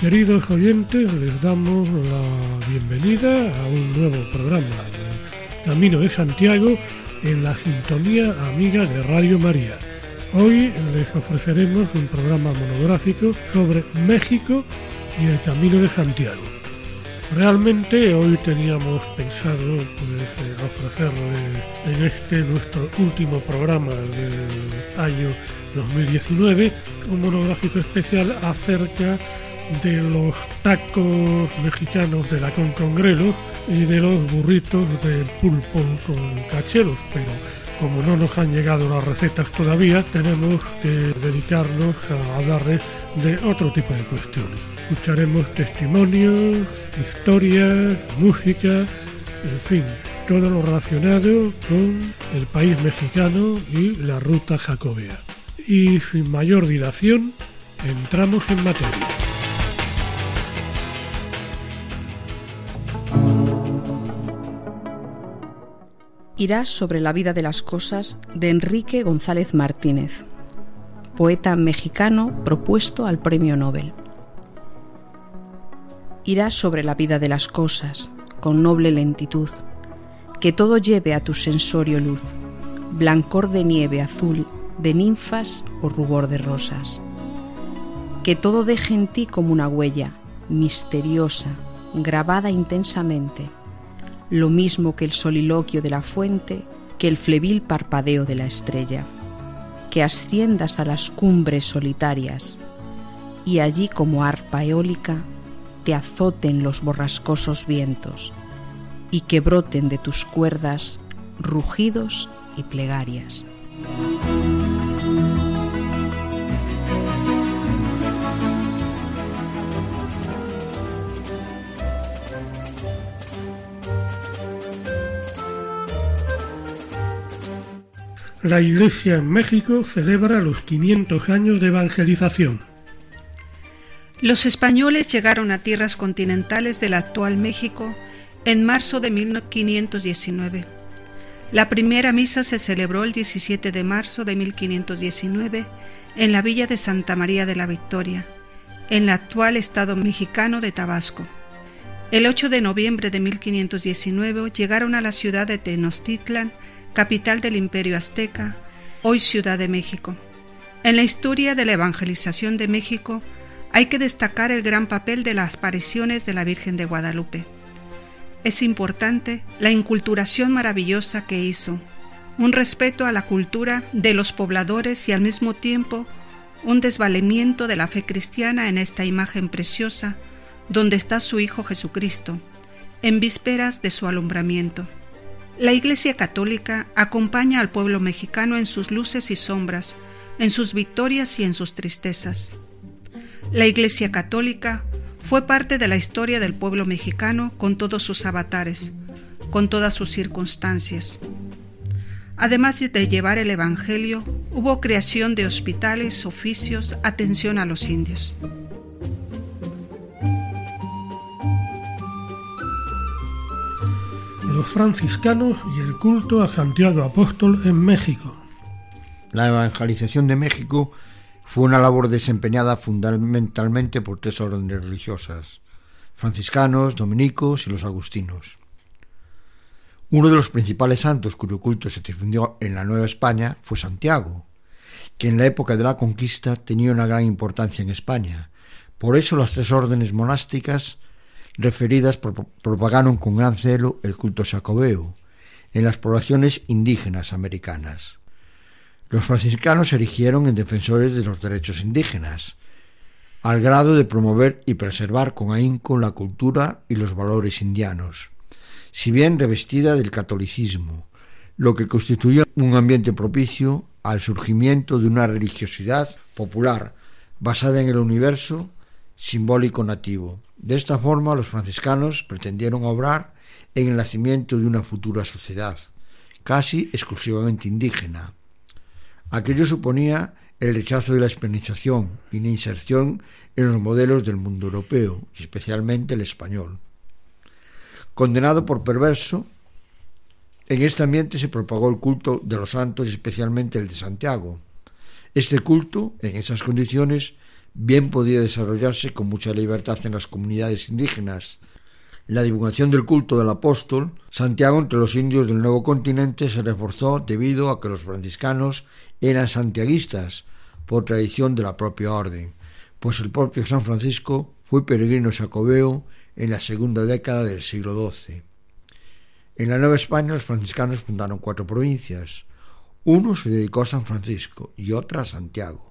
Queridos oyentes, les damos la bienvenida a un nuevo programa de Camino de Santiago en la sintonía amiga de Radio María. Hoy les ofreceremos un programa monográfico sobre México y el Camino de Santiago. Realmente hoy teníamos pensado pues, eh, en este nuestro último programa del año 2019 un monográfico especial acerca de los tacos mexicanos de la Concongrelo y de los burritos de pulpo con cachelos, pero como no nos han llegado las recetas todavía, tenemos que dedicarnos a hablarles de otro tipo de cuestiones. Escucharemos testimonios, historias, música, en fin, todo lo relacionado con el país mexicano y la ruta jacobea. Y sin mayor dilación, entramos en materia. Irás sobre la vida de las cosas de Enrique González Martínez, poeta mexicano propuesto al Premio Nobel. Irás sobre la vida de las cosas con noble lentitud, que todo lleve a tu sensorio luz, blancor de nieve azul, de ninfas o rubor de rosas. Que todo deje en ti como una huella, misteriosa, grabada intensamente, lo mismo que el soliloquio de la fuente, que el flebil parpadeo de la estrella, que asciendas a las cumbres solitarias, y allí como arpa eólica te azoten los borrascosos vientos, y que broten de tus cuerdas rugidos y plegarias. La Iglesia en México celebra los 500 años de evangelización. Los españoles llegaron a tierras continentales del actual México en marzo de 1519. La primera misa se celebró el 17 de marzo de 1519 en la villa de Santa María de la Victoria, en el actual estado mexicano de Tabasco. El 8 de noviembre de 1519 llegaron a la ciudad de Tenochtitlan capital del imperio azteca, hoy Ciudad de México. En la historia de la evangelización de México hay que destacar el gran papel de las apariciones de la Virgen de Guadalupe. Es importante la inculturación maravillosa que hizo, un respeto a la cultura de los pobladores y al mismo tiempo un desvalimiento de la fe cristiana en esta imagen preciosa donde está su Hijo Jesucristo, en vísperas de su alumbramiento. La Iglesia Católica acompaña al pueblo mexicano en sus luces y sombras, en sus victorias y en sus tristezas. La Iglesia Católica fue parte de la historia del pueblo mexicano con todos sus avatares, con todas sus circunstancias. Además de llevar el Evangelio, hubo creación de hospitales, oficios, atención a los indios. Los franciscanos y el culto a Santiago Apóstol en México. La evangelización de México fue una labor desempeñada fundamentalmente por tres órdenes religiosas, franciscanos, dominicos y los agustinos. Uno de los principales santos cuyo culto se difundió en la Nueva España fue Santiago, que en la época de la conquista tenía una gran importancia en España. Por eso las tres órdenes monásticas referidas propagaron con gran celo el culto sacobeo en las poblaciones indígenas americanas. Los franciscanos se erigieron en defensores de los derechos indígenas, al grado de promover y preservar con ahínco la cultura y los valores indianos, si bien revestida del catolicismo, lo que constituyó un ambiente propicio al surgimiento de una religiosidad popular basada en el universo simbólico nativo De esta forma, los franciscanos pretendieron obrar en el nacimiento de una futura sociedad, casi exclusivamente indígena. Aquello suponía el rechazo de la hispanización y la inserción en los modelos del mundo europeo, especialmente el español. Condenado por perverso, en este ambiente se propagó el culto de los santos especialmente el de Santiago. Este culto, en esas condiciones, bien podía desarrollarse con mucha libertad en las comunidades indígenas. La divulgación del culto del apóstol Santiago entre los indios del nuevo continente se reforzó debido a que los franciscanos eran santiaguistas por tradición de la propia orden, pues el propio San Francisco fue peregrino jacobeo en la segunda década del siglo XII. En la Nueva España los franciscanos fundaron cuatro provincias. Uno se dedicó a San Francisco y otra a Santiago.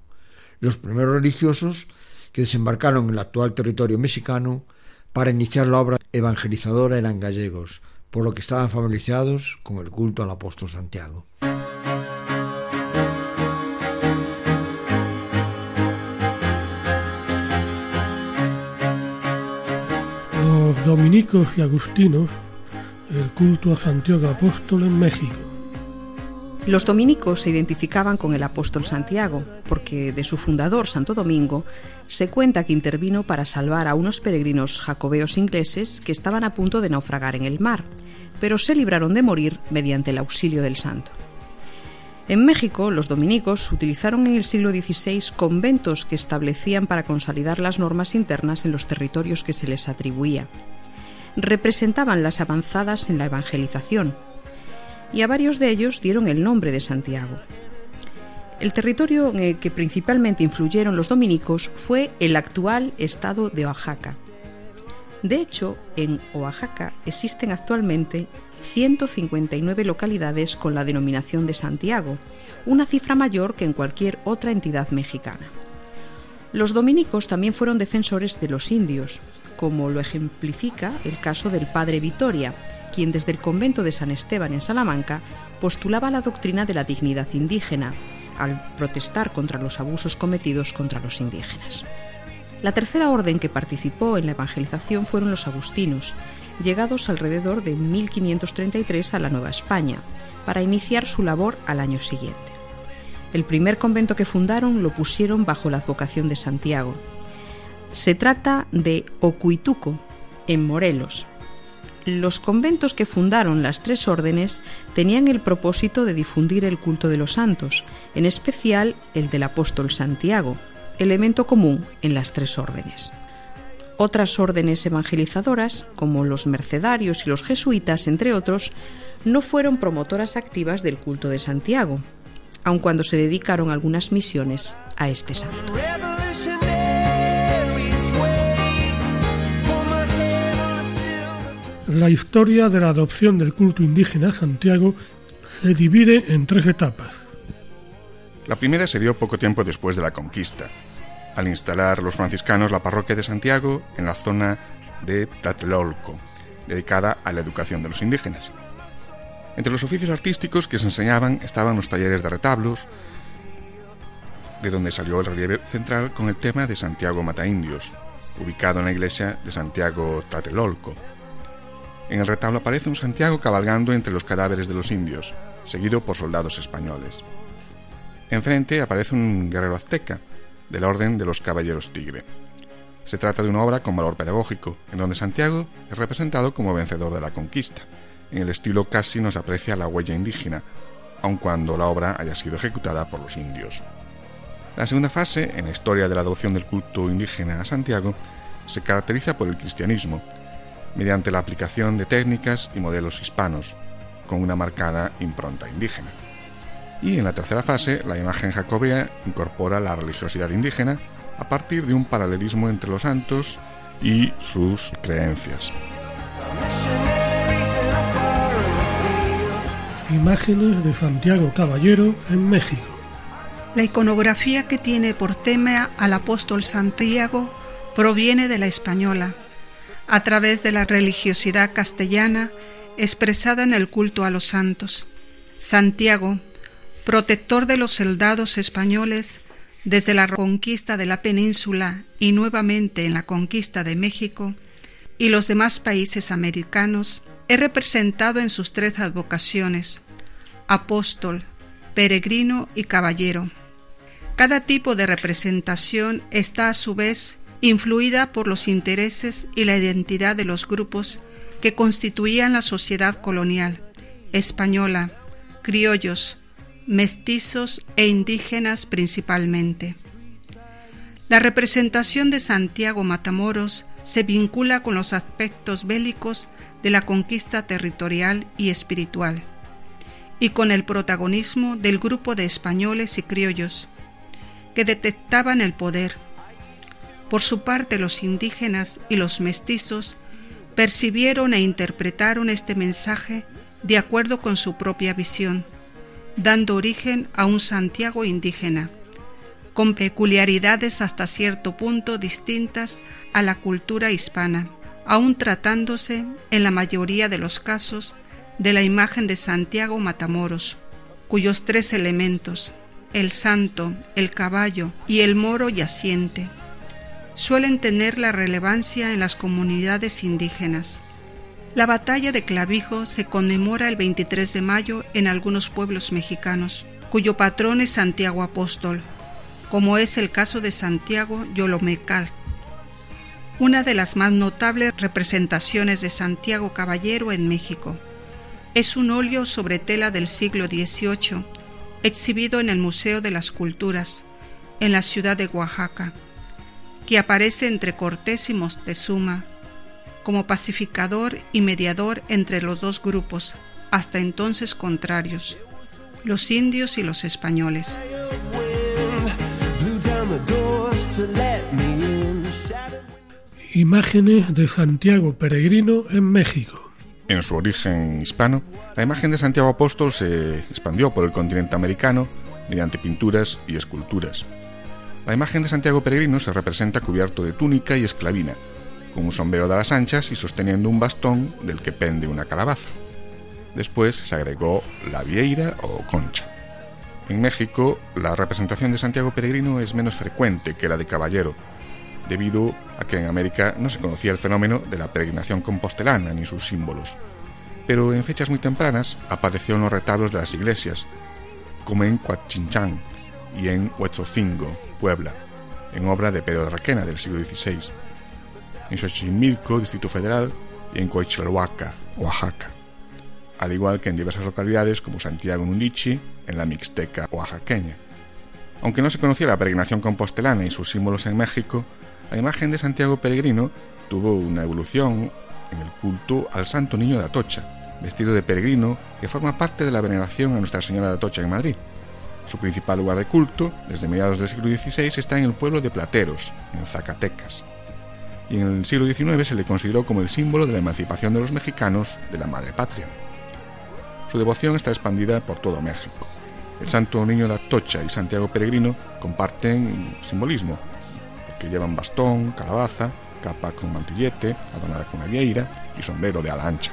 Los primeros religiosos que desembarcaron en el actual territorio mexicano para iniciar la obra evangelizadora eran gallegos, por lo que estaban familiarizados con el culto al apóstol Santiago. Los dominicos y agustinos, el culto a Santiago Apóstol en México. Los dominicos se identificaban con el apóstol Santiago, porque de su fundador, Santo Domingo, se cuenta que intervino para salvar a unos peregrinos jacobeos ingleses que estaban a punto de naufragar en el mar, pero se libraron de morir mediante el auxilio del santo. En México, los dominicos utilizaron en el siglo XVI conventos que establecían para consolidar las normas internas en los territorios que se les atribuía. Representaban las avanzadas en la evangelización, y a varios de ellos dieron el nombre de Santiago. El territorio en el que principalmente influyeron los dominicos fue el actual estado de Oaxaca. De hecho, en Oaxaca existen actualmente 159 localidades con la denominación de Santiago, una cifra mayor que en cualquier otra entidad mexicana. Los dominicos también fueron defensores de los indios, como lo ejemplifica el caso del padre Vitoria, quien desde el convento de San Esteban en Salamanca postulaba la doctrina de la dignidad indígena, al protestar contra los abusos cometidos contra los indígenas. La tercera orden que participó en la evangelización fueron los agustinos, llegados alrededor de 1533 a la Nueva España, para iniciar su labor al año siguiente. El primer convento que fundaron lo pusieron bajo la advocación de Santiago. Se trata de Ocuituco, en Morelos, los conventos que fundaron las tres órdenes tenían el propósito de difundir el culto de los santos, en especial el del apóstol Santiago, elemento común en las tres órdenes. Otras órdenes evangelizadoras, como los mercedarios y los jesuitas, entre otros, no fueron promotoras activas del culto de Santiago, aun cuando se dedicaron algunas misiones a este santo. La historia de la adopción del culto indígena Santiago se divide en tres etapas. La primera se dio poco tiempo después de la conquista, al instalar los franciscanos la parroquia de Santiago en la zona de Tlatelolco, dedicada a la educación de los indígenas. Entre los oficios artísticos que se enseñaban estaban los talleres de retablos, de donde salió el relieve central con el tema de Santiago Mataindios, ubicado en la iglesia de Santiago Tlatelolco, en el retablo aparece un Santiago cabalgando entre los cadáveres de los indios, seguido por soldados españoles. Enfrente aparece un guerrero azteca, de la Orden de los Caballeros Tigre. Se trata de una obra con valor pedagógico, en donde Santiago es representado como vencedor de la conquista. En el estilo casi nos aprecia la huella indígena, aun cuando la obra haya sido ejecutada por los indios. La segunda fase, en la historia de la adopción del culto indígena a Santiago, se caracteriza por el cristianismo, mediante la aplicación de técnicas y modelos hispanos, con una marcada impronta indígena. Y en la tercera fase, la imagen jacobea incorpora la religiosidad indígena a partir de un paralelismo entre los santos y sus creencias. Imágenes de Santiago Caballero en México. La iconografía que tiene por tema al apóstol Santiago proviene de la española, a través de la religiosidad castellana expresada en el culto a los santos. Santiago, protector de los soldados españoles desde la conquista de la península y nuevamente en la conquista de México, y los demás países americanos, es representado en sus tres advocaciones, apóstol, peregrino y caballero. Cada tipo de representación está a su vez influida por los intereses y la identidad de los grupos que constituían la sociedad colonial, española, criollos, mestizos e indígenas principalmente. La representación de Santiago Matamoros se vincula con los aspectos bélicos de la conquista territorial y espiritual, y con el protagonismo del grupo de españoles y criollos, que detectaban el poder. Por su parte, los indígenas y los mestizos percibieron e interpretaron este mensaje de acuerdo con su propia visión, dando origen a un Santiago indígena, con peculiaridades hasta cierto punto distintas a la cultura hispana, aun tratándose, en la mayoría de los casos, de la imagen de Santiago Matamoros, cuyos tres elementos, el santo, el caballo y el moro yaciente, suelen tener la relevancia en las comunidades indígenas. La batalla de Clavijo se conmemora el 23 de mayo en algunos pueblos mexicanos, cuyo patrón es Santiago Apóstol, como es el caso de Santiago Yolomecal, una de las más notables representaciones de Santiago Caballero en México. Es un óleo sobre tela del siglo XVIII, exhibido en el Museo de las Culturas, en la ciudad de Oaxaca, que aparece entre Cortés y Moctezuma, como pacificador y mediador entre los dos grupos, hasta entonces contrarios, los indios y los españoles. Imágenes de Santiago Peregrino en México. En su origen hispano, la imagen de Santiago Apóstol se expandió por el continente americano mediante pinturas y esculturas. La imagen de Santiago Peregrino se representa cubierto de túnica y esclavina, con un sombrero de las anchas y sosteniendo un bastón del que pende una calabaza. Después se agregó la vieira o concha. En México, la representación de Santiago Peregrino es menos frecuente que la de Caballero, debido a que en América no se conocía el fenómeno de la peregrinación compostelana ni sus símbolos. Pero en fechas muy tempranas apareció en los retablos de las iglesias, como en Coachinchán y en Huetzocingo, Puebla, en obra de Pedro de Requena del siglo XVI, en Xochimilco, Distrito Federal, y en Coichelahuaca, Oaxaca, al igual que en diversas localidades como Santiago Nundichi, en la Mixteca oaxaqueña. Aunque no se conocía la peregrinación compostelana y sus símbolos en México, la imagen de Santiago Peregrino tuvo una evolución en el culto al Santo Niño de Atocha, vestido de peregrino que forma parte de la veneración a Nuestra Señora de Atocha en Madrid. Su principal lugar de culto, desde mediados del siglo XVI, está en el pueblo de Plateros, en Zacatecas. Y en el siglo XIX se le consideró como el símbolo de la emancipación de los mexicanos de la madre patria. Su devoción está expandida por todo México. El Santo Niño de Atocha y Santiago Peregrino comparten simbolismo, que llevan bastón, calabaza, capa con mantillete, adornada con una vieira y sombrero de ala ancha.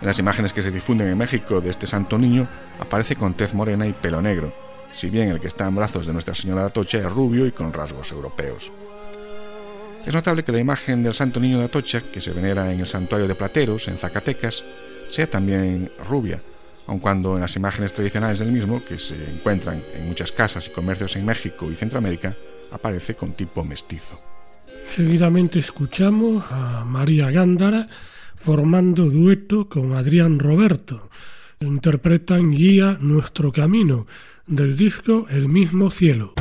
En las imágenes que se difunden en México de este santo niño aparece con tez morena y pelo negro, si bien el que está en brazos de Nuestra Señora de Atocha es rubio y con rasgos europeos. Es notable que la imagen del Santo Niño de Atocha, que se venera en el santuario de Plateros, en Zacatecas, sea también rubia, aun cuando en las imágenes tradicionales del mismo, que se encuentran en muchas casas y comercios en México y Centroamérica, aparece con tipo mestizo. Seguidamente escuchamos a María Gándara formando dueto con Adrián Roberto. Interpretan Guía Nuestro Camino del disco El mismo cielo.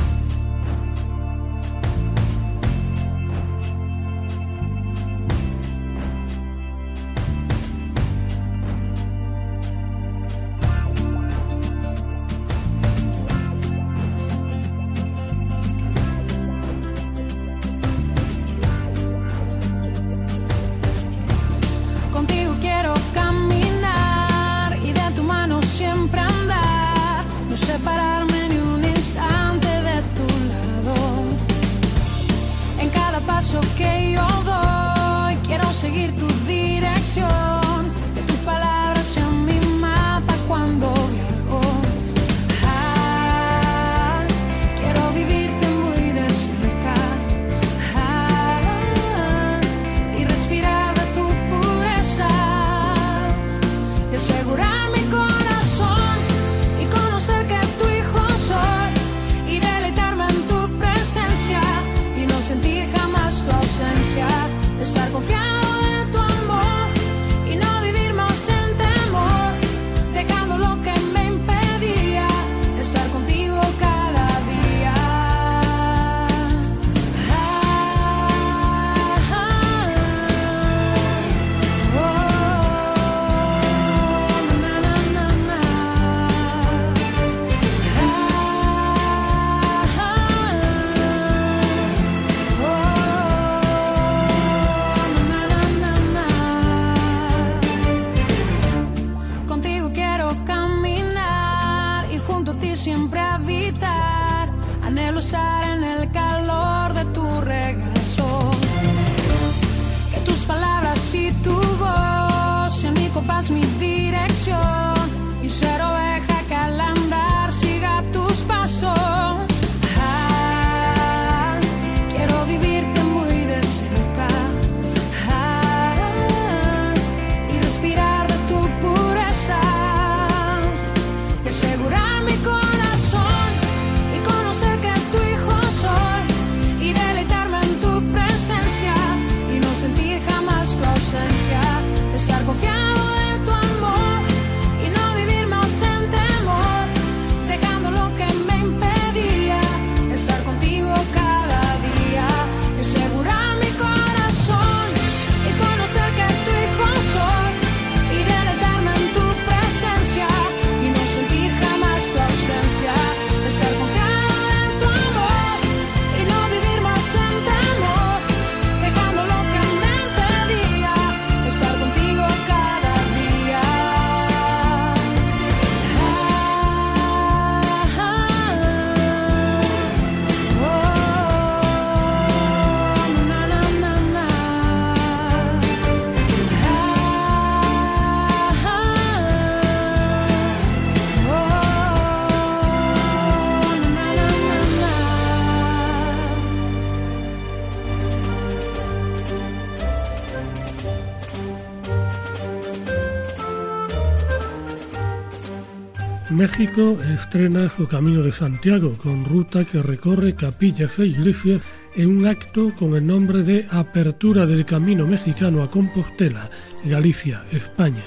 México estrena su Camino de Santiago con ruta que recorre capillas e iglesias en un acto con el nombre de Apertura del Camino Mexicano a Compostela, Galicia, España.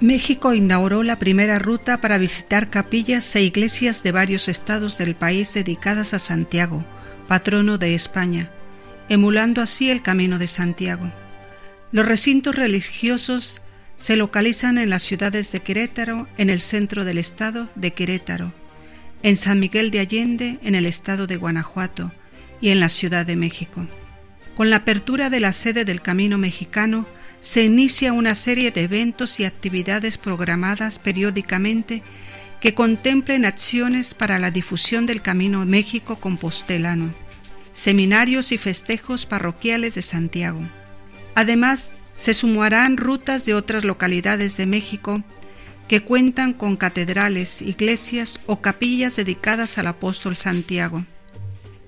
México inauguró la primera ruta para visitar capillas e iglesias de varios estados del país dedicadas a Santiago, patrono de España, emulando así el Camino de Santiago. Los recintos religiosos se localizan en las ciudades de Querétaro, en el centro del estado de Querétaro, en San Miguel de Allende, en el estado de Guanajuato y en la Ciudad de México. Con la apertura de la sede del Camino Mexicano, se inicia una serie de eventos y actividades programadas periódicamente que contemplen acciones para la difusión del Camino México compostelano, seminarios y festejos parroquiales de Santiago. Además, se sumarán rutas de otras localidades de México que cuentan con catedrales, iglesias o capillas dedicadas al apóstol Santiago.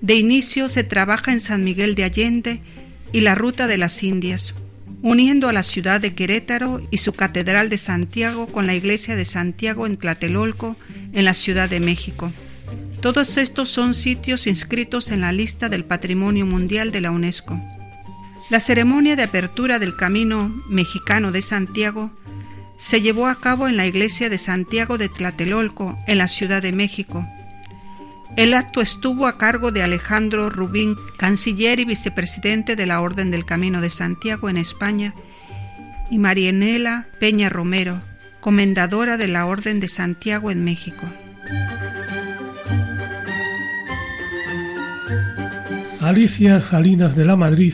De inicio se trabaja en San Miguel de Allende y la Ruta de las Indias, uniendo a la ciudad de Querétaro y su Catedral de Santiago con la Iglesia de Santiago en Tlatelolco, en la Ciudad de México. Todos estos son sitios inscritos en la lista del Patrimonio Mundial de la UNESCO. La ceremonia de apertura del Camino Mexicano de Santiago se llevó a cabo en la iglesia de Santiago de Tlatelolco, en la Ciudad de México. El acto estuvo a cargo de Alejandro Rubín, canciller y vicepresidente de la Orden del Camino de Santiago en España, y Marianela Peña Romero, comendadora de la Orden de Santiago en México. Alicia Salinas de la Madrid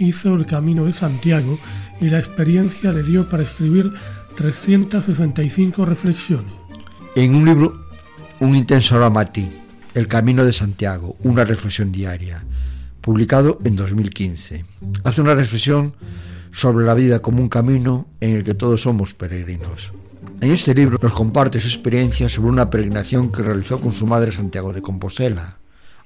hizo el Camino de Santiago y la experiencia le dio para escribir 365 reflexiones. En un libro, Un intenso ti, El Camino de Santiago, una reflexión diaria, publicado en 2015. Hace una reflexión sobre la vida como un camino en el que todos somos peregrinos. En este libro nos comparte su experiencia sobre una peregrinación que realizó con su madre Santiago de Compostela,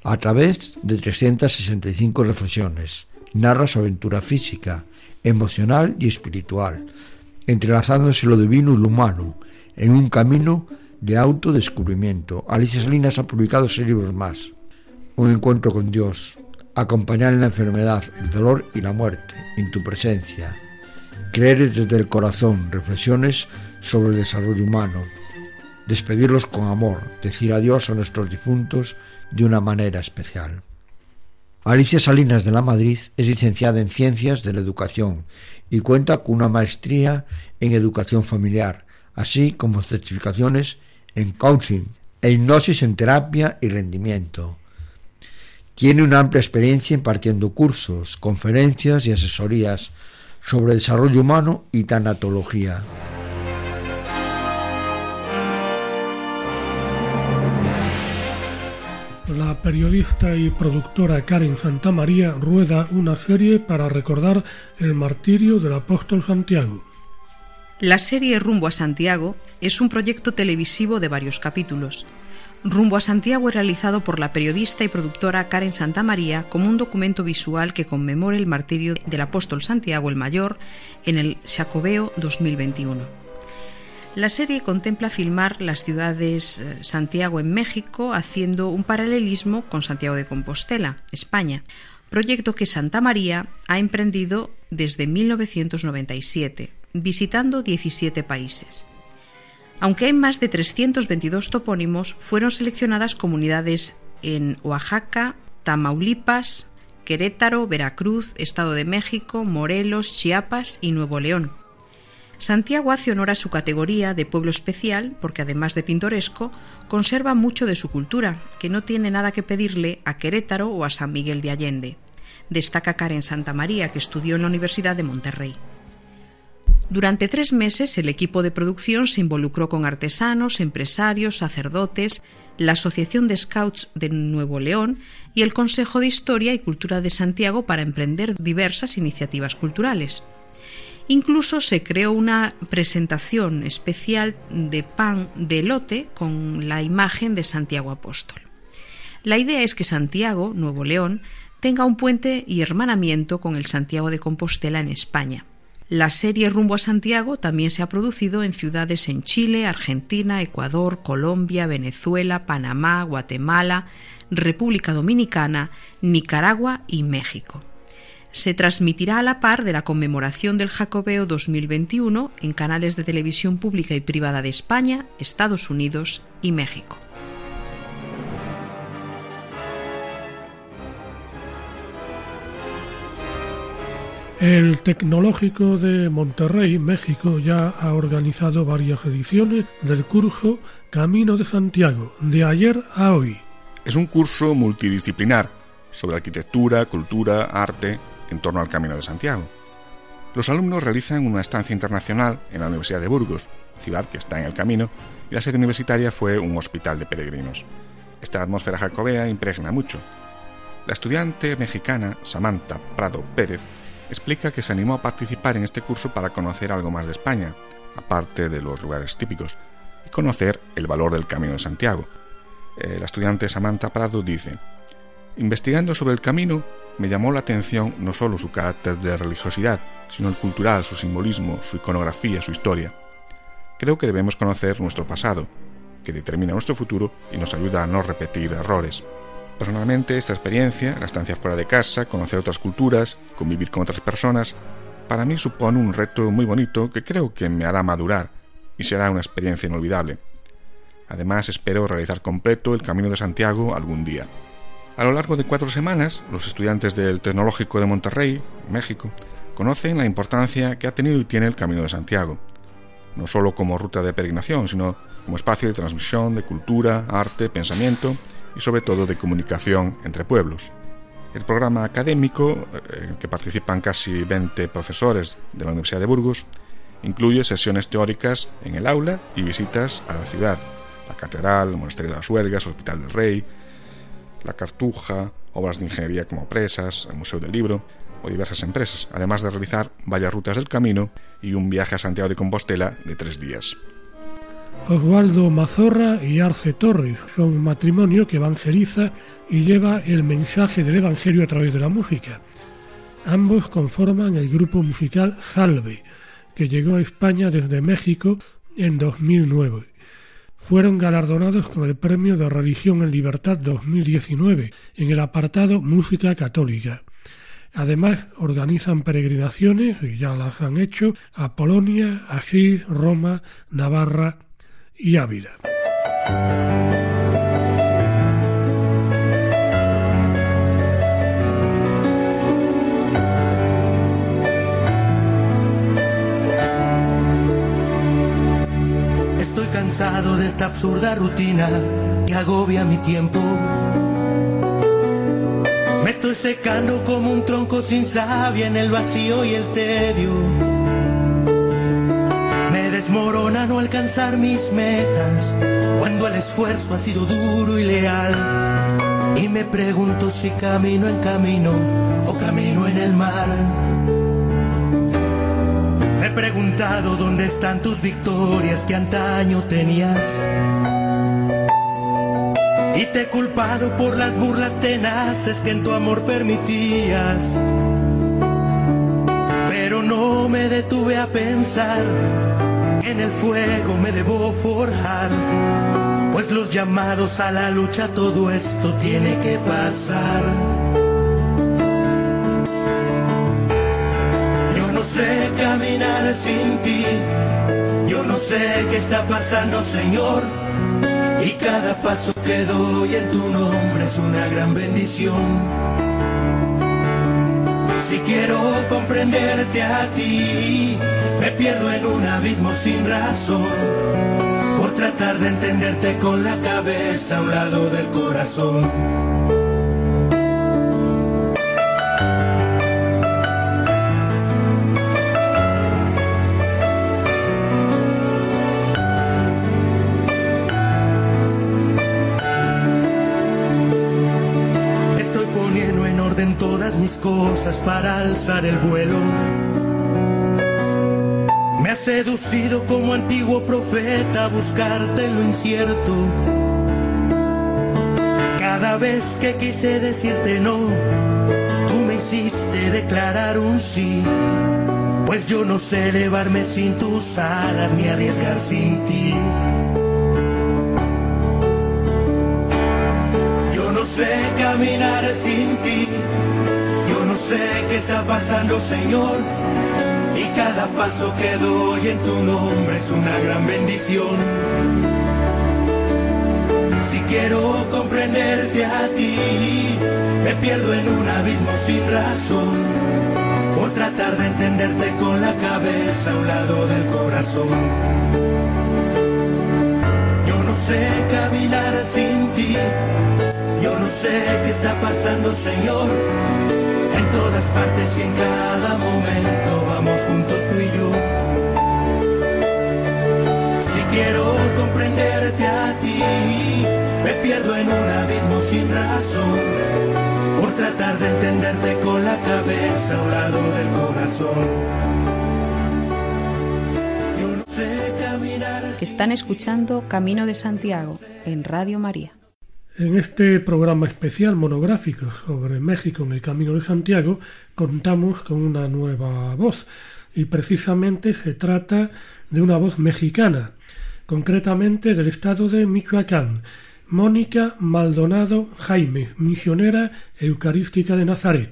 a través de 365 reflexiones. Narra su aventura física, emocional y espiritual, entrelazándose lo divino y lo humano, en un camino de autodescubrimiento. Alicia Salinas ha publicado seis libros más. Un encuentro con Dios, acompañar en la enfermedad, el dolor y la muerte, en tu presencia. Creer desde el corazón, reflexiones sobre el desarrollo humano. Despedirlos con amor, decir adiós a nuestros difuntos de una manera especial. Alicia Salinas de la Madrid es licenciada en Ciencias de la Educación y cuenta con una maestría en Educación Familiar, así como certificaciones en coaching e hipnosis en terapia y rendimiento. Tiene una amplia experiencia impartiendo cursos, conferencias y asesorías sobre desarrollo humano y tanatología. Periodista y productora Karen Santamaría rueda una serie para recordar el martirio del apóstol Santiago. La serie Rumbo a Santiago es un proyecto televisivo de varios capítulos. Rumbo a Santiago es realizado por la periodista y productora Karen Santamaría como un documento visual que conmemora el martirio del apóstol Santiago el Mayor en el Jacobeo 2021. La serie contempla filmar las ciudades eh, Santiago en México haciendo un paralelismo con Santiago de Compostela, España, proyecto que Santa María ha emprendido desde 1997, visitando 17 países. Aunque hay más de 322 topónimos, fueron seleccionadas comunidades en Oaxaca, Tamaulipas, Querétaro, Veracruz, Estado de México, Morelos, Chiapas y Nuevo León. Santiago hace honor a su categoría de pueblo especial porque además de pintoresco, conserva mucho de su cultura, que no tiene nada que pedirle a Querétaro o a San Miguel de Allende. Destaca Karen Santa María, que estudió en la Universidad de Monterrey. Durante tres meses el equipo de producción se involucró con artesanos, empresarios, sacerdotes, la Asociación de Scouts de Nuevo León y el Consejo de Historia y Cultura de Santiago para emprender diversas iniciativas culturales. Incluso se creó una presentación especial de pan de lote con la imagen de Santiago Apóstol. La idea es que Santiago, Nuevo León, tenga un puente y hermanamiento con el Santiago de Compostela en España. La serie Rumbo a Santiago también se ha producido en ciudades en Chile, Argentina, Ecuador, Colombia, Venezuela, Panamá, Guatemala, República Dominicana, Nicaragua y México se transmitirá a la par de la conmemoración del Jacobeo 2021 en canales de televisión pública y privada de España, Estados Unidos y México. El Tecnológico de Monterrey, México, ya ha organizado varias ediciones del curso Camino de Santiago, de ayer a hoy. Es un curso multidisciplinar sobre arquitectura, cultura, arte, en torno al Camino de Santiago. Los alumnos realizan una estancia internacional en la Universidad de Burgos, ciudad que está en el camino, y la sede universitaria fue un hospital de peregrinos. Esta atmósfera jacobea impregna mucho. La estudiante mexicana Samantha Prado Pérez explica que se animó a participar en este curso para conocer algo más de España, aparte de los lugares típicos, y conocer el valor del Camino de Santiago. Eh, la estudiante Samantha Prado dice, Investigando sobre el camino, me llamó la atención no solo su carácter de religiosidad, sino el cultural, su simbolismo, su iconografía, su historia. Creo que debemos conocer nuestro pasado, que determina nuestro futuro y nos ayuda a no repetir errores. Personalmente, esta experiencia, la estancia fuera de casa, conocer otras culturas, convivir con otras personas, para mí supone un reto muy bonito que creo que me hará madurar y será una experiencia inolvidable. Además, espero realizar completo el Camino de Santiago algún día. A lo largo de cuatro semanas, los estudiantes del Tecnológico de Monterrey, México, conocen la importancia que ha tenido y tiene el Camino de Santiago, no solo como ruta de peregrinación, sino como espacio de transmisión de cultura, arte, pensamiento y sobre todo de comunicación entre pueblos. El programa académico, eh, en el que participan casi 20 profesores de la Universidad de Burgos, incluye sesiones teóricas en el aula y visitas a la ciudad, la catedral, el monasterio de las Huelgas, el Hospital del Rey, la Cartuja, obras de ingeniería como Presas, el Museo del Libro o diversas empresas, además de realizar varias rutas del camino y un viaje a Santiago de Compostela de tres días. Osvaldo Mazorra y Arce Torres son un matrimonio que evangeliza y lleva el mensaje del Evangelio a través de la música. Ambos conforman el grupo musical Salve, que llegó a España desde México en 2009 fueron galardonados con el Premio de Religión en Libertad 2019 en el apartado Música Católica. Además, organizan peregrinaciones, y ya las han hecho, a Polonia, Asís, Roma, Navarra y Ávila. Cansado de esta absurda rutina que agobia mi tiempo. Me estoy secando como un tronco sin savia en el vacío y el tedio. Me desmorona no alcanzar mis metas cuando el esfuerzo ha sido duro y leal. Y me pregunto si camino en camino o camino en el mar. Preguntado dónde están tus victorias que antaño tenías. Y te he culpado por las burlas tenaces que en tu amor permitías. Pero no me detuve a pensar que en el fuego me debo forjar. Pues los llamados a la lucha, todo esto tiene que pasar. Sé caminar sin ti. Yo no sé qué está pasando, Señor. Y cada paso que doy en tu nombre es una gran bendición. Si quiero comprenderte a ti, me pierdo en un abismo sin razón. Por tratar de entenderte con la cabeza a un lado del corazón. Cosas para alzar el vuelo. Me has seducido como antiguo profeta a buscarte lo incierto. Cada vez que quise decirte no, tú me hiciste declarar un sí. Pues yo no sé elevarme sin tus alas ni arriesgar sin ti. Yo no sé caminar sin ti. No sé qué está pasando, Señor. Y cada paso que doy en tu nombre es una gran bendición. Si quiero comprenderte a ti, me pierdo en un abismo sin razón. Por tratar de entenderte con la cabeza a un lado del corazón. Yo no sé caminar sin ti. Yo no sé qué está pasando, Señor. En todas partes y en cada momento vamos juntos tú y yo. Si quiero comprenderte a ti, me pierdo en un abismo sin razón. Por tratar de entenderte con la cabeza a un lado del corazón. Yo no sé caminar Están escuchando Camino de Santiago en Radio María. En este programa especial monográfico sobre México en el Camino de Santiago contamos con una nueva voz y precisamente se trata de una voz mexicana, concretamente del estado de Michoacán, Mónica Maldonado Jaime, misionera eucarística de Nazaret.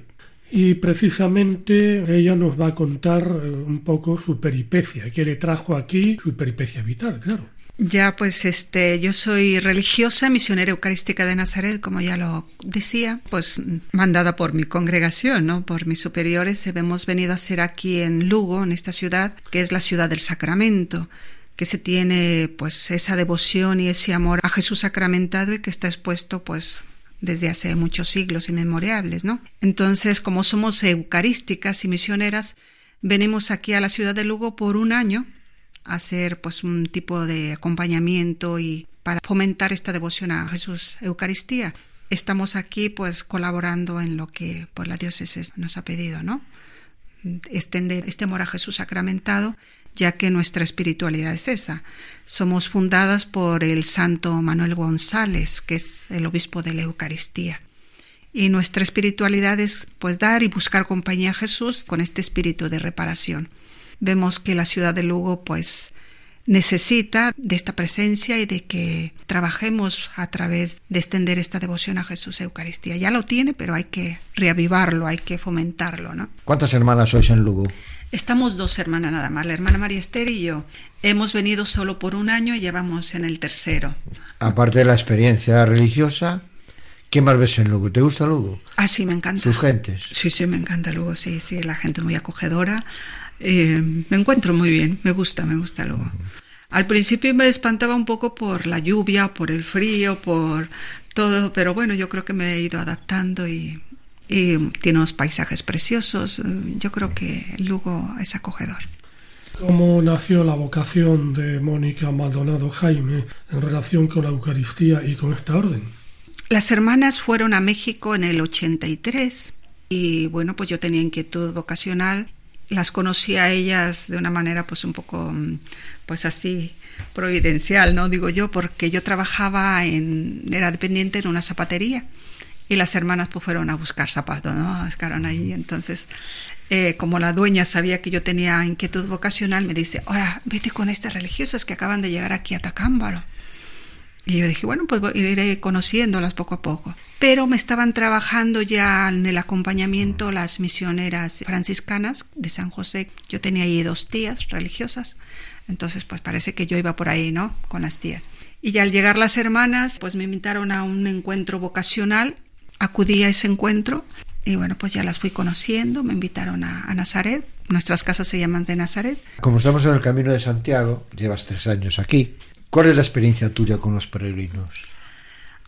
Y precisamente ella nos va a contar eh, un poco su peripecia, que le trajo aquí su peripecia vital, claro. Ya, pues este, yo soy religiosa, misionera eucarística de Nazaret, como ya lo decía, pues mandada por mi congregación, ¿no? Por mis superiores. Hemos venido a ser aquí en Lugo, en esta ciudad, que es la ciudad del sacramento, que se tiene pues esa devoción y ese amor a Jesús sacramentado y que está expuesto pues desde hace muchos siglos inmemorables, ¿no? Entonces, como somos eucarísticas y misioneras, venimos aquí a la ciudad de Lugo por un año hacer pues un tipo de acompañamiento y para fomentar esta devoción a Jesús Eucaristía. Estamos aquí pues colaborando en lo que pues la diócesis nos ha pedido, ¿no? Extender este amor a Jesús sacramentado, ya que nuestra espiritualidad es esa. Somos fundadas por el santo Manuel González, que es el obispo de la Eucaristía. Y nuestra espiritualidad es pues dar y buscar compañía a Jesús con este espíritu de reparación vemos que la ciudad de Lugo pues necesita de esta presencia y de que trabajemos a través de extender esta devoción a Jesús Eucaristía. Ya lo tiene, pero hay que reavivarlo, hay que fomentarlo, ¿no? ¿Cuántas hermanas sois en Lugo? Estamos dos hermanas nada más, la hermana María Esther y yo. Hemos venido solo por un año y llevamos en el tercero. Aparte de la experiencia religiosa, ¿qué más ves en Lugo? ¿Te gusta Lugo? Ah, sí, me encanta. Sus gentes. Sí, sí, me encanta Lugo, sí, sí, la gente muy acogedora. Eh, me encuentro muy bien, me gusta, me gusta Lugo. Al principio me espantaba un poco por la lluvia, por el frío, por todo, pero bueno, yo creo que me he ido adaptando y, y tiene unos paisajes preciosos. Yo creo que Lugo es acogedor. ¿Cómo nació la vocación de Mónica Maldonado Jaime en relación con la Eucaristía y con esta orden? Las hermanas fueron a México en el 83 y bueno, pues yo tenía inquietud vocacional. Las conocí a ellas de una manera pues un poco mm, pues así providencial, ¿no? Digo yo, porque yo trabajaba en, era dependiente en una zapatería y las hermanas pues fueron a buscar zapatos, ¿no? Escaron ahí, entonces eh, como la dueña sabía que yo tenía inquietud vocacional, me dice, ahora vete con estas religiosas que acaban de llegar aquí a Tacámbaro. Y yo dije, bueno, pues iré conociéndolas poco a poco. Pero me estaban trabajando ya en el acompañamiento las misioneras franciscanas de San José. Yo tenía ahí dos tías religiosas. Entonces, pues parece que yo iba por ahí, ¿no? Con las tías. Y ya al llegar las hermanas, pues me invitaron a un encuentro vocacional. Acudí a ese encuentro y bueno, pues ya las fui conociendo, me invitaron a, a, Nazaret, nuestras casas se llaman de Nazaret. Como estamos en el Camino de Santiago, llevas tres años aquí, ¿cuál es la experiencia tuya con los peregrinos?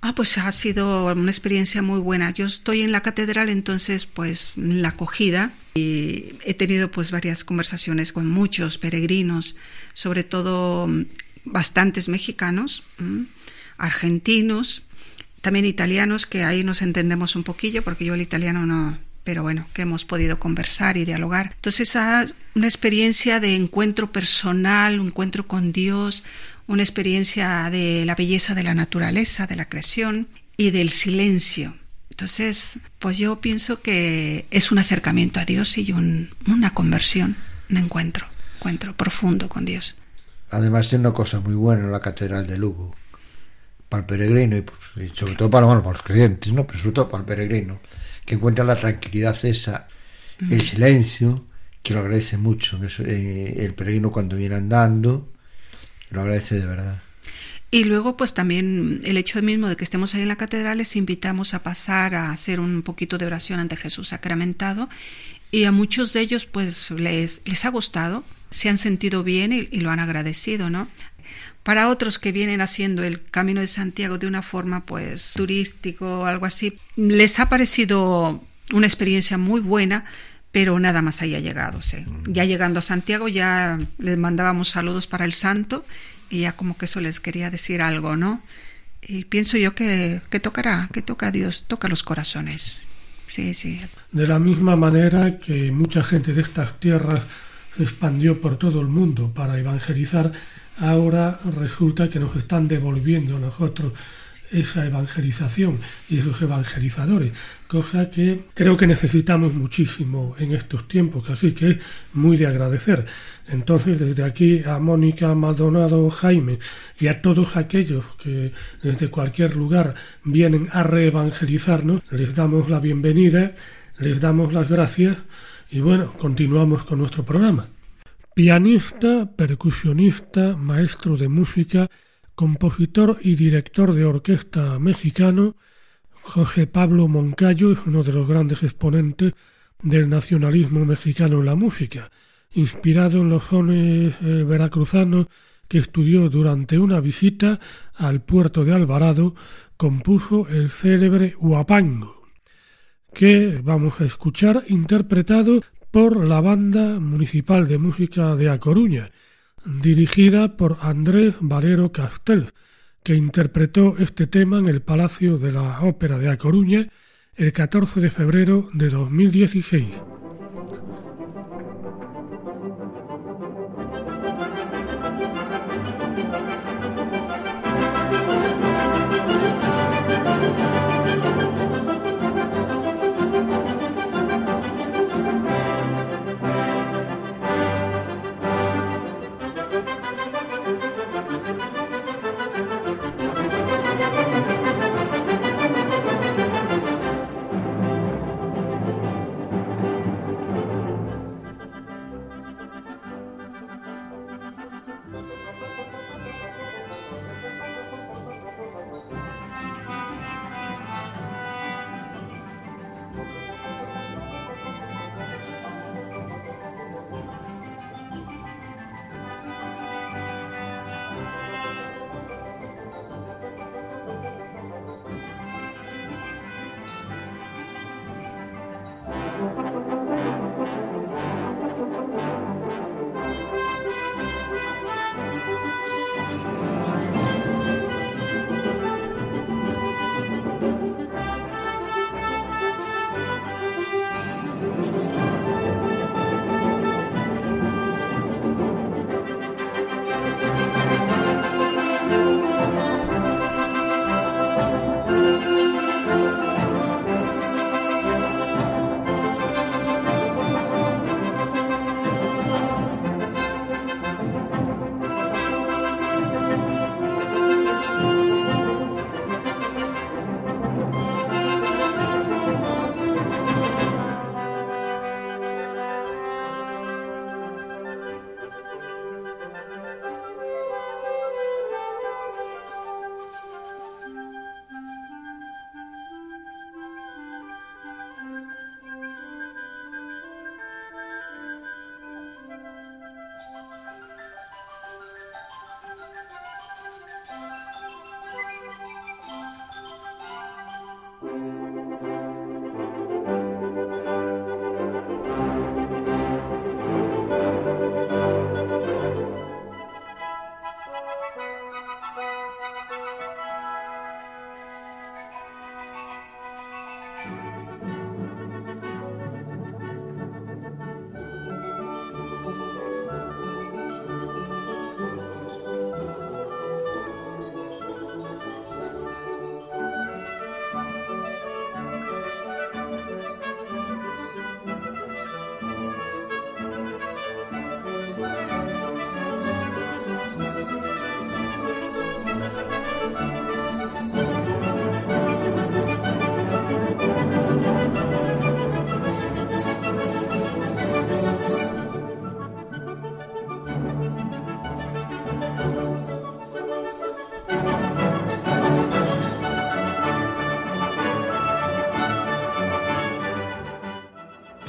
Ah, pues ha sido una experiencia muy buena. Yo estoy en la catedral, entonces, pues, la acogida, y he tenido pues varias conversaciones con muchos peregrinos, sobre todo mm, bastantes mexicanos, argentinos, también italianos, que ahí nos entendemos un poquillo, porque yo el italiano no, pero bueno, que hemos podido conversar y dialogar. Entonces, una experiencia de encuentro personal, un encuentro con Dios, una experiencia de la belleza de la naturaleza, de la creación y del silencio. Entonces, pues yo pienso que es un acercamiento a Dios y un, una conversión, un encuentro, encuentro profundo con Dios. Además, tiene una cosa muy buena en la Catedral de Lugo para el peregrino y, pues, y sobre todo para, bueno, para, los creyentes, ¿no? pero sobre todo para el peregrino, que encuentra la tranquilidad esa, mm. el silencio, que lo agradece mucho. Eh, el peregrino cuando viene andando, lo agradece de verdad. Y luego, pues también el hecho mismo de que estemos ahí en la catedral, les invitamos a pasar a hacer un poquito de oración ante Jesús sacramentado. Y a muchos de ellos, pues les, les ha gustado, se han sentido bien y, lo han agradecido, ¿no? Para otros que vienen haciendo el Camino de Santiago de una forma pues turístico o algo así, les ha parecido una experiencia muy buena, pero nada más haya llegado. ¿sí? Ya llegando a Santiago ya les mandábamos saludos para el santo y ya como que eso les quería decir algo, ¿no? Y pienso yo que, que tocará, que toca a Dios, toca los corazones. Sí, sí. De la misma manera que mucha gente de estas tierras se expandió por todo el mundo para evangelizar, ahora resulta que nos están devolviendo a nosotros esa evangelización y esos evangelizadores, cosa que creo que necesitamos muchísimo en estos tiempos, así que es muy de agradecer. Entonces, desde aquí a Mónica Maldonado Jaime y a todos aquellos que desde cualquier lugar vienen a reevangelizarnos, les damos la bienvenida, les damos las gracias y bueno, continuamos con nuestro programa. Pianista, percusionista, maestro de música, compositor y director de orquesta mexicano, José Pablo Moncayo es uno de los grandes exponentes del nacionalismo mexicano en la música, inspirado en los sones eh, veracruzanos que estudió durante una visita al puerto de Alvarado, compuso el célebre Huapango, que vamos a escuchar interpretado por la Banda Municipal de Música de A Coruña, dirigida por Andrés Valero Castel, que interpretó este tema en el Palacio de la Ópera de A Coruña el 14 de febrero de 2016.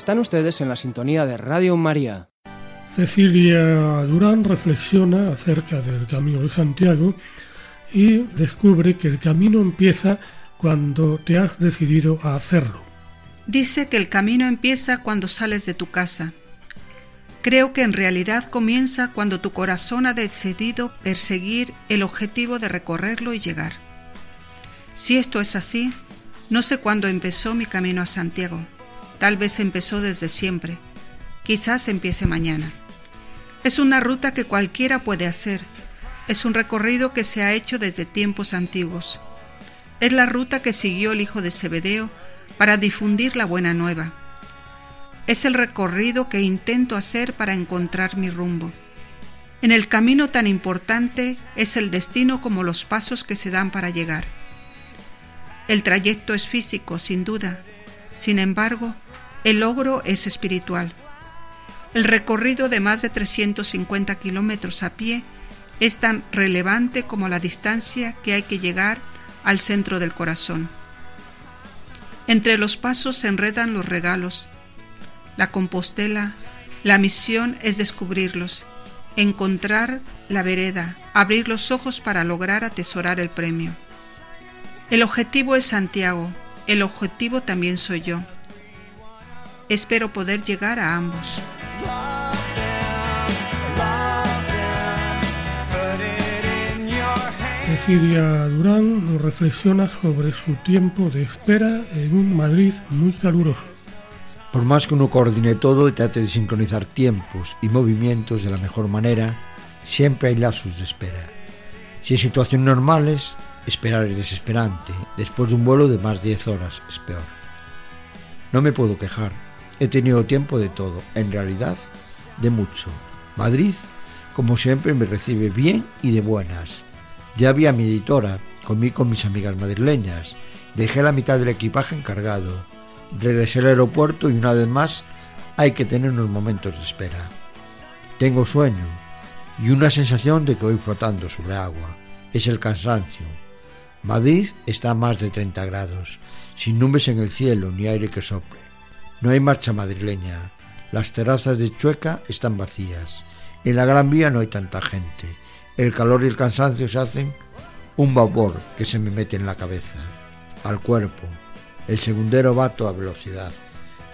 Están ustedes en la sintonía de Radio María. Cecilia Durán reflexiona acerca del Camino de Santiago y descubre que el camino empieza cuando te has decidido a hacerlo. Dice que el camino empieza cuando sales de tu casa. Creo que en realidad comienza cuando tu corazón ha decidido perseguir el objetivo de recorrerlo y llegar. Si esto es así, no sé cuándo empezó mi camino a Santiago. Tal vez empezó desde siempre. Quizás empiece mañana. Es una ruta que cualquiera puede hacer. Es un recorrido que se ha hecho desde tiempos antiguos. Es la ruta que siguió el hijo de Zebedeo para difundir la buena nueva. Es el recorrido que intento hacer para encontrar mi rumbo. En el camino tan importante es el destino como los pasos que se dan para llegar. El trayecto es físico, sin duda. Sin embargo, el logro es espiritual. El recorrido de más de 350 kilómetros a pie es tan relevante como la distancia que hay que llegar al centro del corazón. Entre los pasos se enredan los regalos. La compostela, la misión es descubrirlos, encontrar la vereda, abrir los ojos para lograr atesorar el premio. El objetivo es Santiago, el objetivo también soy yo. Espero poder llegar a ambos. Cecilia Durán reflexiona sobre su tiempo de espera en un Madrid muy caluroso. Por más que uno coordine todo y trate de sincronizar tiempos y movimientos de la mejor manera, siempre hay lazos de espera. Si en situaciones normales, esperar es desesperante. Después de un vuelo de más de 10 horas es peor. No me puedo quejar. He tenido tiempo de todo, en realidad, de mucho. Madrid, como siempre, me recibe bien y de buenas. Ya había mi editora, comí con mis amigas madrileñas, dejé la mitad del equipaje encargado, regresé al aeropuerto y una vez más hay que tener unos momentos de espera. Tengo sueño y una sensación de que voy flotando sobre agua. Es el cansancio. Madrid está a más de 30 grados, sin nubes en el cielo ni aire que sople. No hay marcha madrileña. Las terrazas de Chueca están vacías. En la Gran Vía no hay tanta gente. El calor y el cansancio se hacen un vapor que se me mete en la cabeza, al cuerpo. El segundero va a toda velocidad,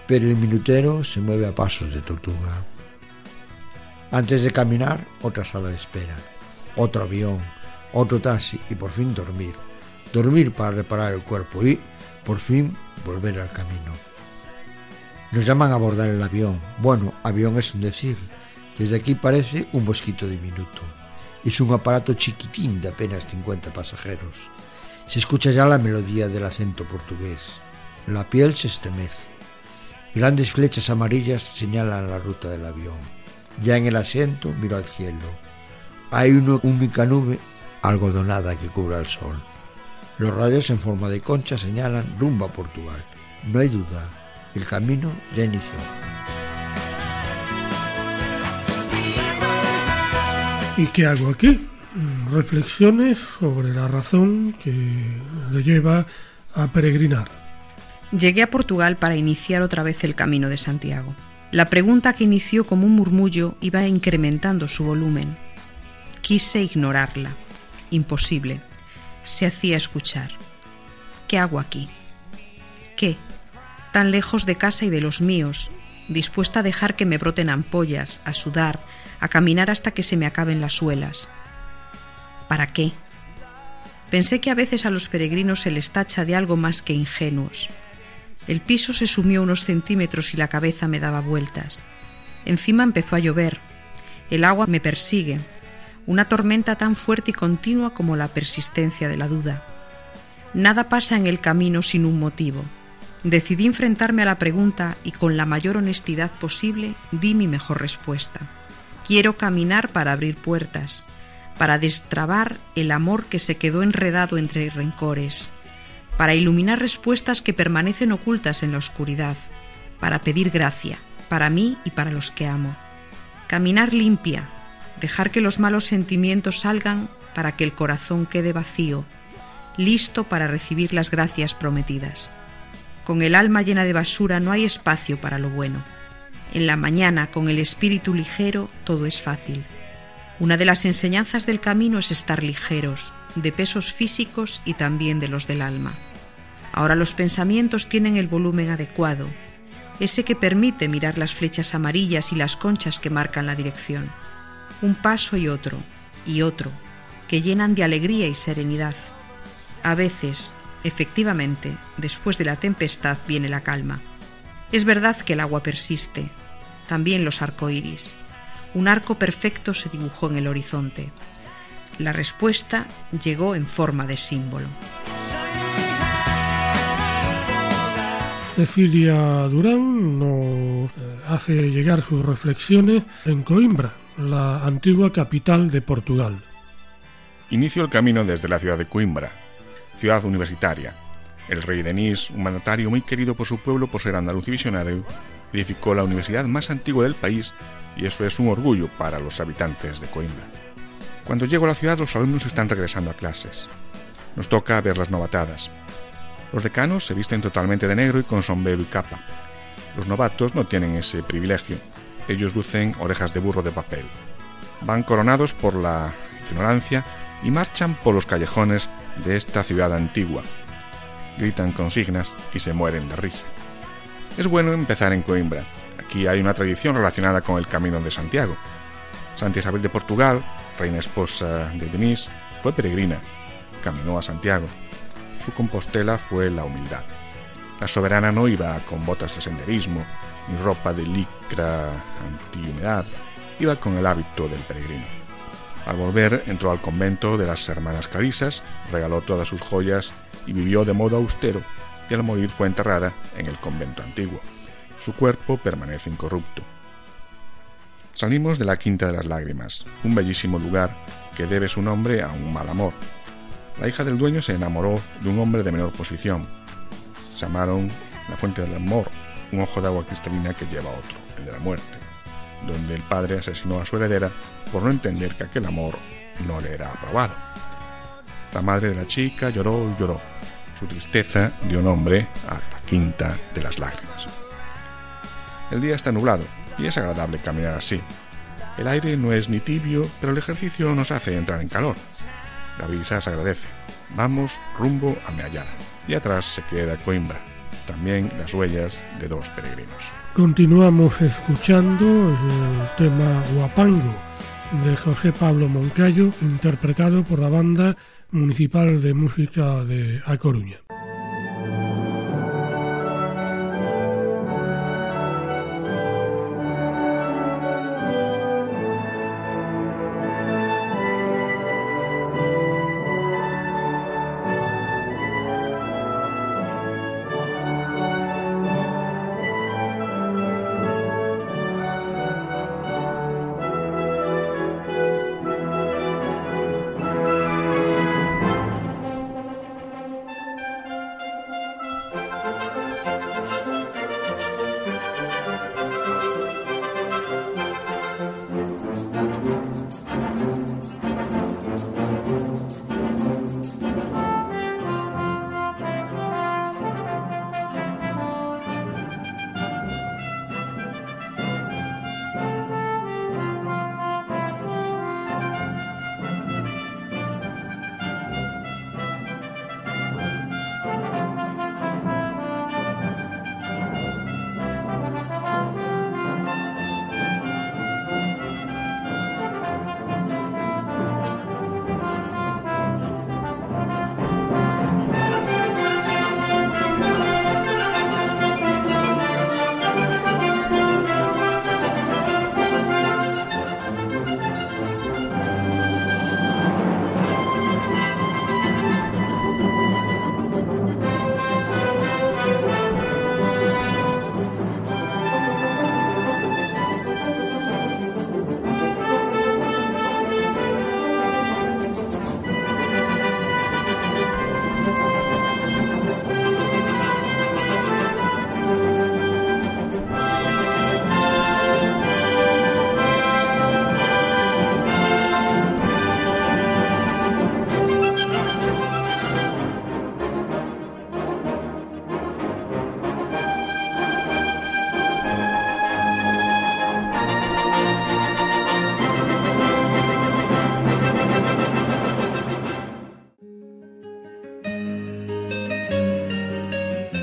pero el minutero se mueve a pasos de tortuga. Antes de caminar, otra sala de espera, otro avión, otro taxi y por fin dormir. Dormir para reparar el cuerpo y, por fin, volver al camino. Nos llaman a abordar el avión. Bueno, avión es un decir. Desde aquí parece un bosquito diminuto. Es un aparato chiquitín de apenas 50 pasajeros. Se escucha ya la melodía del acento portugués. La piel se estremece. Grandes flechas amarillas señalan la ruta del avión. Ya en el asiento miro al cielo. Hay una única nube algodonada que cubre el sol. Los rayos en forma de concha señalan rumbo a Portugal. No hay duda, el camino ya inició. ¿Y qué hago aquí? Reflexiones sobre la razón que le lleva a peregrinar. Llegué a Portugal para iniciar otra vez el camino de Santiago. La pregunta que inició como un murmullo iba incrementando su volumen. Quise ignorarla. Imposible. Se hacía escuchar. ¿Qué hago aquí? Tan lejos de casa y de los míos, dispuesta a dejar que me broten ampollas, a sudar, a caminar hasta que se me acaben las suelas. ¿Para qué? Pensé que a veces a los peregrinos se les tacha de algo más que ingenuos. El piso se sumió unos centímetros y la cabeza me daba vueltas. Encima empezó a llover. El agua me persigue. Una tormenta tan fuerte y continua como la persistencia de la duda. Nada pasa en el camino sin un motivo. Decidí enfrentarme a la pregunta y con la mayor honestidad posible di mi mejor respuesta. Quiero caminar para abrir puertas, para destrabar el amor que se quedó enredado entre rencores, para iluminar respuestas que permanecen ocultas en la oscuridad, para pedir gracia, para mí y para los que amo. Caminar limpia, dejar que los malos sentimientos salgan para que el corazón quede vacío, listo para recibir las gracias prometidas. Con el alma llena de basura no hay espacio para lo bueno. En la mañana, con el espíritu ligero, todo es fácil. Una de las enseñanzas del camino es estar ligeros, de pesos físicos y también de los del alma. Ahora los pensamientos tienen el volumen adecuado, ese que permite mirar las flechas amarillas y las conchas que marcan la dirección. Un paso y otro, y otro, que llenan de alegría y serenidad. A veces, Efectivamente, después de la tempestad viene la calma. Es verdad que el agua persiste, también los arcoíris. Un arco perfecto se dibujó en el horizonte. La respuesta llegó en forma de símbolo. Cecilia Durán nos eh, hace llegar sus reflexiones en Coimbra, la antigua capital de Portugal. Inicio el camino desde la ciudad de Coimbra, ciudad universitaria. El rey Denis, un mandatario muy querido por su pueblo por ser andaluz y visionario, edificó la universidad más antigua del país y eso es un orgullo para los habitantes de Coimbra. Cuando llego a la ciudad los alumnos están regresando a clases. Nos toca ver las novatadas. Los decanos se visten totalmente de negro y con sombrero y capa. Los novatos no tienen ese privilegio. Ellos lucen orejas de burro de papel. Van coronados por la ignorancia y marchan por los callejones de esta ciudad antigua. Gritan consignas y se mueren de risa. Es bueno empezar en Coimbra. Aquí hay una tradición relacionada con el Camino de Santiago. Santa Isabel de Portugal, reina esposa de Denis, fue peregrina, caminó a Santiago. Su compostela fue la humildad. La soberana no iba con botas de senderismo ni ropa de licra antihumedad, iba con el hábito del peregrino. Al volver entró al convento de las hermanas Clarisas, regaló todas sus joyas y vivió de modo austero, y al morir fue enterrada en el convento antiguo. Su cuerpo permanece incorrupto. Salimos de la Quinta de las Lágrimas, un bellísimo lugar que debe su nombre a un mal amor. La hija del dueño se enamoró de un hombre de menor posición. Se amaron la fuente del amor, un ojo de agua cristalina que lleva otro, el de la muerte donde el padre asesinó a su heredera por no entender que aquel amor no le era aprobado. La madre de la chica lloró y lloró. Su tristeza dio nombre a la quinta de las lágrimas. El día está nublado y es agradable caminar así. El aire no es ni tibio, pero el ejercicio nos hace entrar en calor. La brisa se agradece. Vamos rumbo a Meallada y atrás se queda Coimbra, también las huellas de dos peregrinos. Continuamos escuchando el tema Guapango de José Pablo Moncayo, interpretado por la banda municipal de música de A Coruña.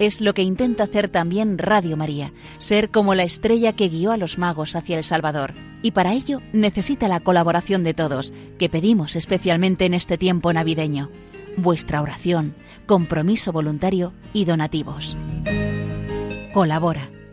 Es lo que intenta hacer también Radio María, ser como la estrella que guió a los magos hacia el Salvador. Y para ello necesita la colaboración de todos, que pedimos especialmente en este tiempo navideño. Vuestra oración, compromiso voluntario y donativos. Colabora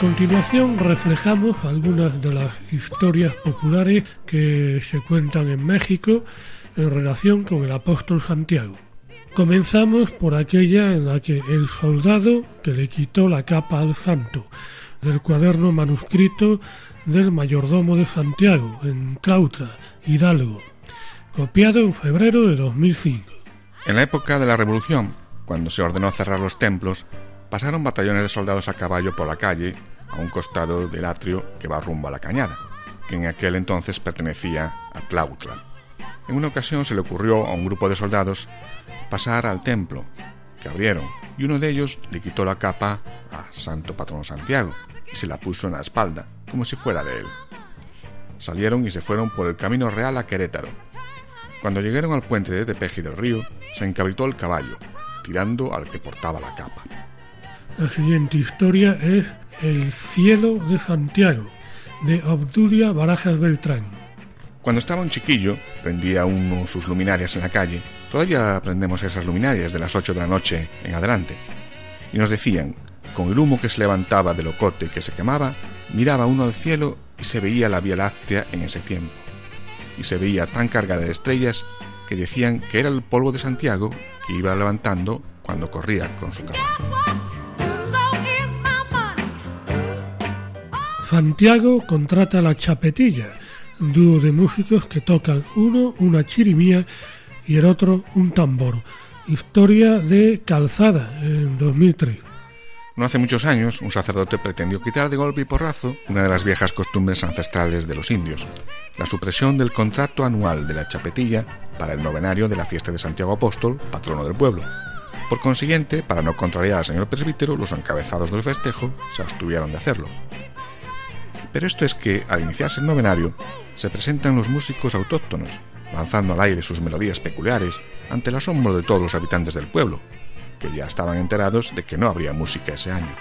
Continuación reflejamos algunas de las historias populares que se cuentan en México en relación con el apóstol Santiago. Comenzamos por aquella en la que el soldado que le quitó la capa al santo, del cuaderno manuscrito del mayordomo de Santiago, en Clautra, Hidalgo, copiado en febrero de 2005. En la época de la Revolución, cuando se ordenó cerrar los templos, pasaron batallones de soldados a caballo por la calle a un costado del atrio que va rumbo a la cañada, que en aquel entonces pertenecía a Tlautla. En una ocasión se le ocurrió a un grupo de soldados pasar al templo, que abrieron, y uno de ellos le quitó la capa a Santo Patrón Santiago y se la puso en la espalda, como si fuera de él. Salieron y se fueron por el camino real a Querétaro. Cuando llegaron al puente de Tepeji del río, se encabritó el caballo, tirando al que portaba la capa. La siguiente historia es El cielo de Santiago, de Obdulia Barajas Beltrán. Cuando estaba un chiquillo, prendía uno sus luminarias en la calle. Todavía prendemos esas luminarias de las 8 de la noche en adelante. Y nos decían, con el humo que se levantaba del ocote que se quemaba, miraba uno al cielo y se veía la Vía Láctea en ese tiempo. Y se veía tan cargada de estrellas que decían que era el polvo de Santiago que iba levantando cuando corría con su caballo. Santiago contrata la Chapetilla, dúo de músicos que tocan uno una chirimía y el otro un tambor. Historia de Calzada en 2003. No hace muchos años, un sacerdote pretendió quitar de golpe y porrazo una de las viejas costumbres ancestrales de los indios, la supresión del contrato anual de la chapetilla para el novenario de la fiesta de Santiago Apóstol, patrono del pueblo. Por consiguiente, para no contrariar al señor presbítero, los encabezados del festejo se abstuvieron de hacerlo. Pero esto es que, al iniciarse el novenario, se presentan los músicos autóctonos, lanzando al aire sus melodías peculiares ante el asombro de todos los habitantes del pueblo, que ya estaban enterados de que no habría música ese año.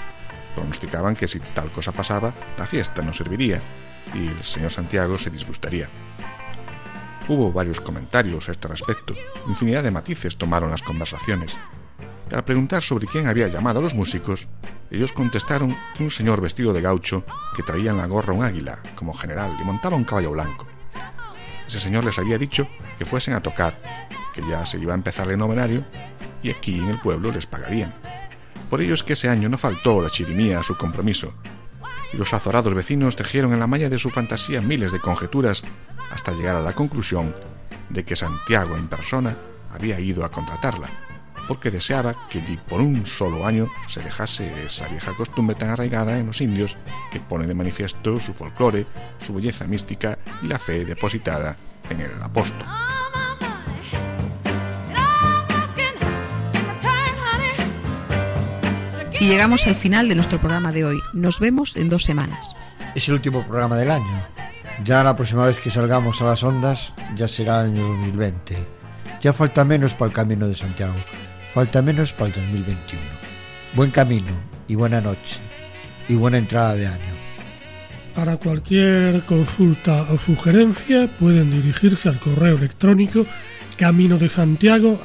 Pronosticaban que si tal cosa pasaba, la fiesta no serviría y el señor Santiago se disgustaría. Hubo varios comentarios a este respecto, infinidad de matices tomaron las conversaciones. Al preguntar sobre quién había llamado a los músicos, ellos contestaron que un señor vestido de gaucho que traía en la gorra un águila como general y montaba un caballo blanco. Ese señor les había dicho que fuesen a tocar, que ya se iba a empezar el novenario y aquí en el pueblo les pagarían. Por ello es que ese año no faltó la chirimía a su compromiso, y los azorados vecinos tejieron en la malla de su fantasía miles de conjeturas hasta llegar a la conclusión de que Santiago en persona había ido a contratarla, porque deseaba que ni por un solo año se dejase esa vieja costumbre tan arraigada en los indios que pone de manifiesto su folclore, su belleza mística y la fe depositada en el apóstol. Y llegamos al final de nuestro programa de hoy. Nos vemos en dos semanas. Es el último programa del año. Ya la próxima vez que salgamos a las ondas ya será el año 2020. Ya falta menos para el Camino de Santiago, falta menos para el 2021. Buen camino y buena noche y buena entrada de año. Para cualquier consulta o sugerencia pueden dirigirse al correo electrónico camino de Santiago.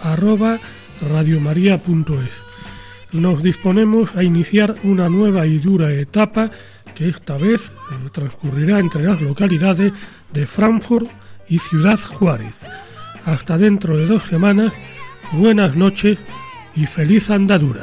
Nos disponemos a iniciar una nueva y dura etapa que esta vez eh, transcurrirá entre las localidades de Frankfurt y Ciudad Juárez. Hasta dentro de dos semanas, buenas noches y feliz andadura.